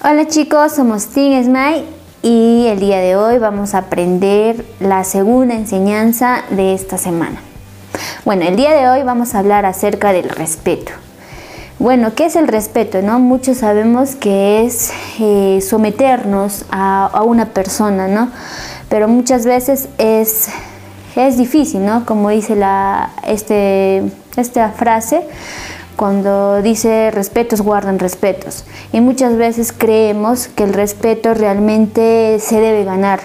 Hola chicos, somos Team Smile y el día de hoy vamos a aprender la segunda enseñanza de esta semana. Bueno, el día de hoy vamos a hablar acerca del respeto. Bueno, ¿qué es el respeto? No? Muchos sabemos que es eh, someternos a, a una persona, ¿no? Pero muchas veces es, es difícil, ¿no? Como dice la, este, esta frase, cuando dice respetos guardan respetos. Y muchas veces creemos que el respeto realmente se debe ganar,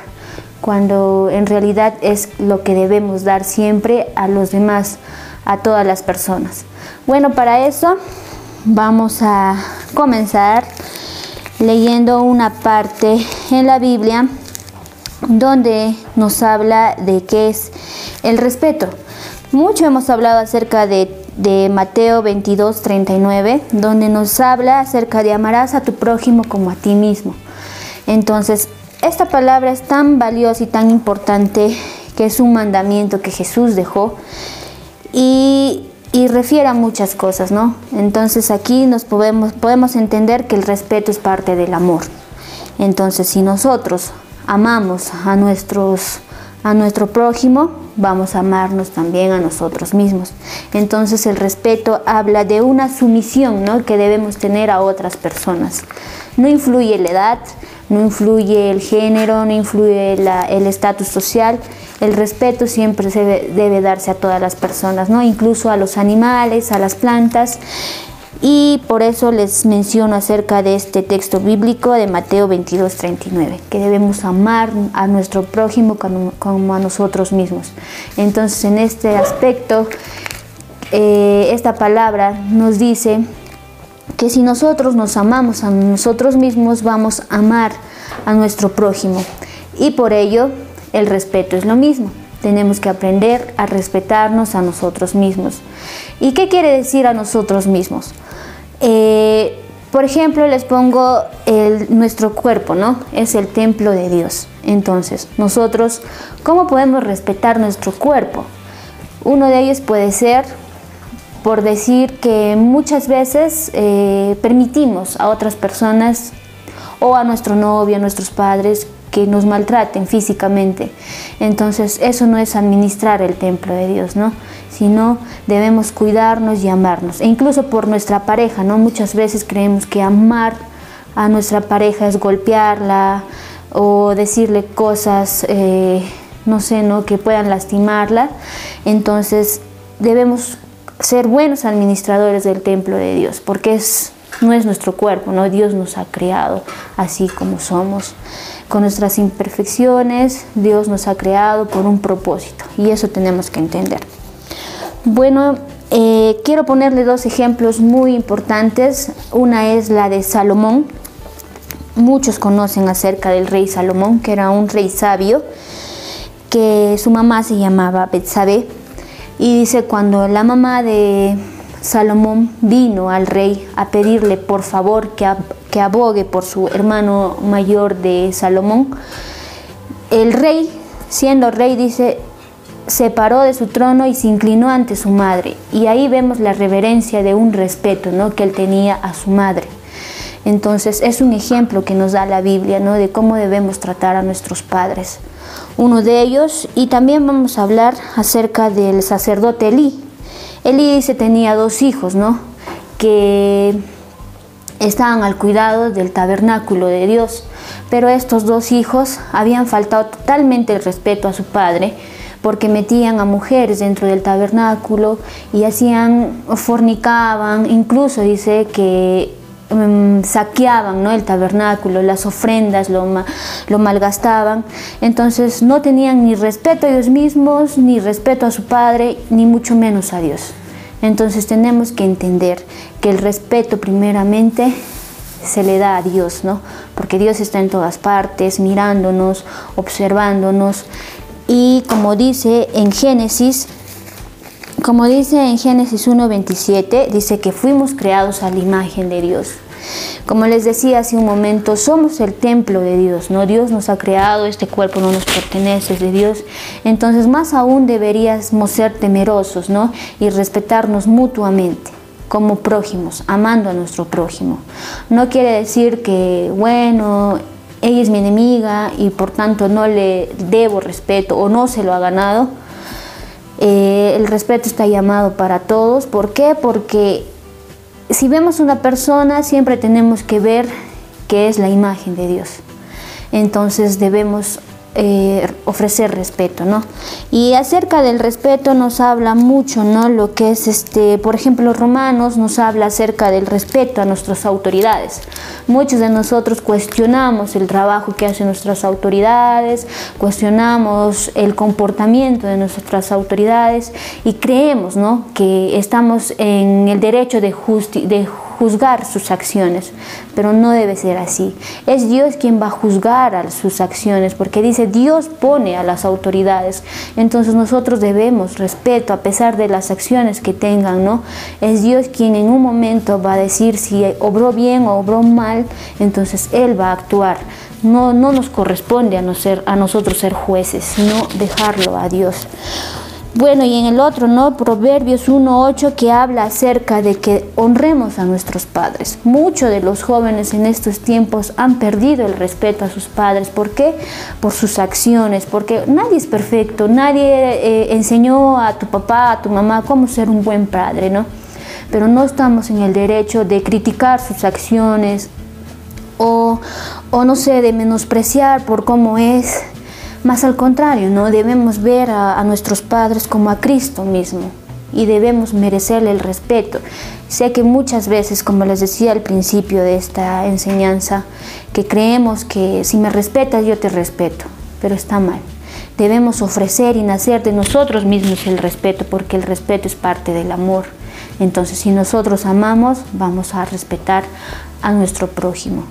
cuando en realidad es lo que debemos dar siempre a los demás, a todas las personas. Bueno, para eso vamos a comenzar leyendo una parte en la Biblia donde nos habla de qué es el respeto. Mucho hemos hablado acerca de, de, Mateo 22, 39, donde nos habla acerca de amarás a tu prójimo como a ti mismo. Entonces, esta palabra es tan valiosa y tan importante que es un mandamiento que Jesús dejó y, y refiere a muchas cosas, ¿no? Entonces aquí nos podemos, podemos entender que el respeto es parte del amor. Entonces, si nosotros amamos a nuestros a nuestro prójimo, vamos a amarnos también a nosotros mismos. Entonces el respeto habla de una sumisión ¿no? que debemos tener a otras personas. No influye la edad, no influye el género, no influye la, el estatus social. El respeto siempre se debe, debe darse a todas las personas, ¿no? incluso a los animales, a las plantas. Y por eso les menciono acerca de este texto bíblico de Mateo 22, 39, que debemos amar a nuestro prójimo como, como a nosotros mismos. Entonces, en este aspecto, eh, esta palabra nos dice que si nosotros nos amamos a nosotros mismos, vamos a amar a nuestro prójimo. Y por ello, el respeto es lo mismo. Tenemos que aprender a respetarnos a nosotros mismos. ¿Y qué quiere decir a nosotros mismos? Eh, por ejemplo, les pongo nuestro cuerpo, ¿no? Es el templo de Dios. Entonces, nosotros, ¿cómo podemos respetar nuestro cuerpo? Uno de ellos puede ser por decir que muchas veces eh, permitimos a otras personas o a nuestro novio, a nuestros padres, que nos maltraten físicamente. Entonces, eso no es administrar el templo de Dios, ¿no? Sino debemos cuidarnos y amarnos. E incluso por nuestra pareja, ¿no? Muchas veces creemos que amar a nuestra pareja es golpearla o decirle cosas, eh, no sé, ¿no? Que puedan lastimarla. Entonces, debemos ser buenos administradores del templo de Dios, porque es, no es nuestro cuerpo, ¿no? Dios nos ha creado así como somos. Con nuestras imperfecciones, Dios nos ha creado por un propósito y eso tenemos que entender. Bueno, eh, quiero ponerle dos ejemplos muy importantes. Una es la de Salomón. Muchos conocen acerca del rey Salomón, que era un rey sabio, que su mamá se llamaba Betsabé. Y dice, cuando la mamá de Salomón vino al rey a pedirle por favor que, que abogue por su hermano mayor de Salomón, el rey, siendo rey, dice, se paró de su trono y se inclinó ante su madre. Y ahí vemos la reverencia de un respeto ¿no? que él tenía a su madre. Entonces es un ejemplo que nos da la Biblia, ¿no? De cómo debemos tratar a nuestros padres. Uno de ellos, y también vamos a hablar acerca del sacerdote Elí. Elí se tenía dos hijos, ¿no? Que estaban al cuidado del tabernáculo de Dios, pero estos dos hijos habían faltado totalmente el respeto a su padre porque metían a mujeres dentro del tabernáculo y hacían, fornicaban, incluso dice que mm, saqueaban ¿no? el tabernáculo, las ofrendas lo, lo malgastaban, entonces no tenían ni respeto a ellos mismos, ni respeto a su padre, ni mucho menos a Dios. Entonces tenemos que entender que el respeto primeramente se le da a Dios, ¿no? Porque Dios está en todas partes, mirándonos, observándonos. Y como dice en Génesis, como dice en Génesis 1.27, dice que fuimos creados a la imagen de Dios. Como les decía hace un momento, somos el templo de Dios, ¿no? Dios nos ha creado, este cuerpo no nos pertenece, es de Dios. Entonces, más aún deberíamos ser temerosos, ¿no? Y respetarnos mutuamente como prójimos, amando a nuestro prójimo. No quiere decir que, bueno, ella es mi enemiga y por tanto no le debo respeto o no se lo ha ganado. Eh, el respeto está llamado para todos. ¿Por qué? Porque si vemos una persona, siempre tenemos que ver que es la imagen de Dios. Entonces debemos eh, ofrecer respeto, ¿no? Y acerca del respeto nos habla mucho, ¿no? Lo que es, este, por ejemplo, Romanos nos habla acerca del respeto a nuestras autoridades. Muchos de nosotros cuestionamos el trabajo que hacen nuestras autoridades, cuestionamos el comportamiento de nuestras autoridades y creemos, ¿no? Que estamos en el derecho de, de juzgar sus acciones, pero no debe ser así. Es Dios quien va a juzgar a sus acciones, porque dice Dios pone a las autoridades. Entonces nosotros debemos respeto a pesar de las acciones que tengan, ¿no? Es Dios quien en un momento va a decir si obró bien o obró mal, entonces Él va a actuar. No, no nos corresponde a, no ser, a nosotros ser jueces, sino dejarlo a Dios. Bueno, y en el otro, ¿no? Proverbios 1.8 que habla acerca de que honremos a nuestros padres. Muchos de los jóvenes en estos tiempos han perdido el respeto a sus padres. ¿Por qué? Por sus acciones, porque nadie es perfecto, nadie eh, enseñó a tu papá, a tu mamá cómo ser un buen padre, ¿no? Pero no estamos en el derecho de criticar sus acciones o, o no sé, de menospreciar por cómo es más al contrario, ¿no? debemos ver a, nuestros padres como a Cristo mismo y debemos merecerle el respeto. Sé que muchas veces, como les decía al principio de esta enseñanza, que creemos que si me respetas yo te respeto, pero está mal. Debemos ofrecer y nacer de nosotros mismos el respeto, porque el respeto es parte del amor. Entonces, si nosotros amamos, vamos a respetar a nuestro prójimo.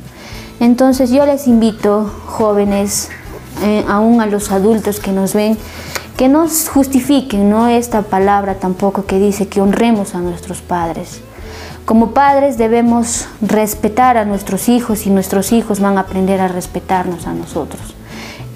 Entonces, yo les invito, jóvenes, eh, aún a los adultos que nos ven, que nos justifiquen ¿no? esta palabra tampoco que dice que honremos a nuestros padres. Como padres debemos respetar a nuestros hijos y nuestros hijos van a aprender a respetarnos a nosotros.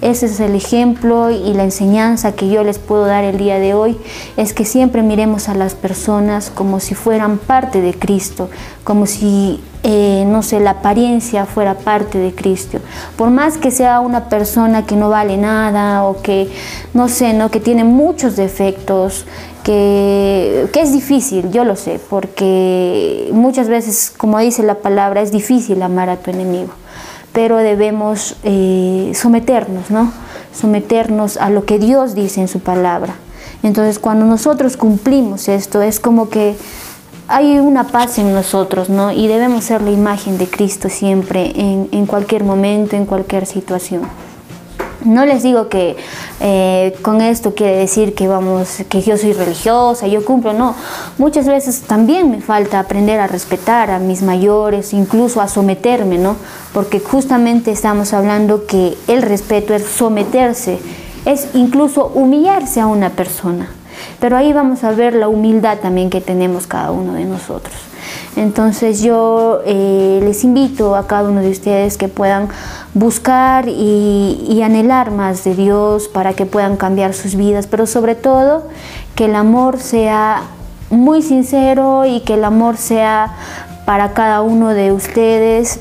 Ese es el ejemplo y la enseñanza que yo les puedo dar el día de hoy, es que siempre miremos a las personas como si fueran parte de Cristo, como si, eh, no sé, la apariencia fuera parte de Cristo. Por más que sea una persona que no vale nada o que, no sé, ¿no? que tiene muchos defectos, que, que, es difícil, yo lo sé, porque muchas veces, como dice la palabra, es difícil amar a tu enemigo pero debemos eh, someternos, ¿no? Someternos a lo que Dios dice en su palabra. Entonces, cuando nosotros cumplimos esto, es como que hay una paz en nosotros, ¿no? Y debemos ser la imagen de Cristo siempre, en, en cualquier momento, en cualquier situación. No les digo que eh, con esto quiere decir que vamos, que yo soy religiosa, yo cumplo, no. Muchas veces también me falta aprender a respetar a mis mayores, incluso a someterme, ¿no? Porque justamente estamos hablando que el respeto es someterse, es incluso humillarse a una persona. Pero ahí vamos a ver la humildad también que tenemos cada uno de nosotros. Entonces yo eh, les invito a cada uno de ustedes que puedan buscar y, anhelar más de Dios para que puedan cambiar sus vidas, pero sobre todo que el amor sea muy sincero y que el amor sea para cada uno de ustedes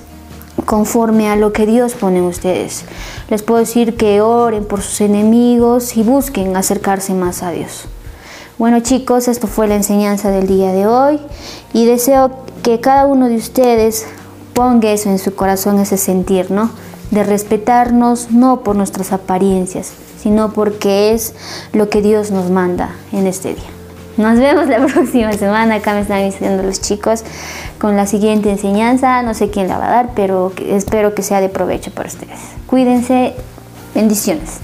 conforme a lo que Dios pone en ustedes. Les puedo decir que oren por sus enemigos y busquen acercarse más a Dios. Bueno chicos, esto fue la enseñanza del día de hoy y deseo que cada uno de ustedes ponga eso en su corazón, ese sentir, ¿no? De respetarnos no por nuestras apariencias, sino porque es lo que Dios nos manda en este día. Nos vemos la próxima semana, acá me están diciendo los chicos, con la siguiente enseñanza, no sé quién la va a dar, pero espero que sea de provecho para ustedes. Cuídense, bendiciones.